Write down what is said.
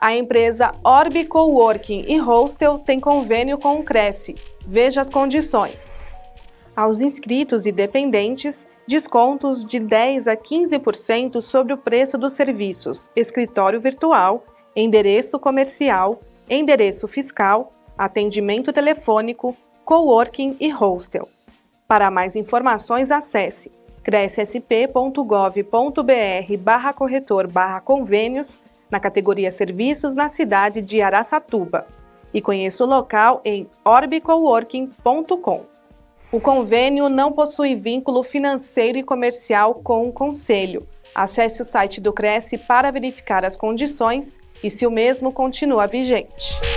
A empresa Orbi Coworking e Hostel tem convênio com o Cresce. Veja as condições. Aos inscritos e dependentes, descontos de 10 a 15% sobre o preço dos serviços escritório virtual, endereço comercial, endereço fiscal, atendimento telefônico, coworking e hostel. Para mais informações, acesse crescsp.gov.br barra corretor barra convênios na categoria Serviços na cidade de Araçatuba e conheça o local em orbicoworking.com. O convênio não possui vínculo financeiro e comercial com o Conselho. Acesse o site do Cresce para verificar as condições e se o mesmo continua vigente.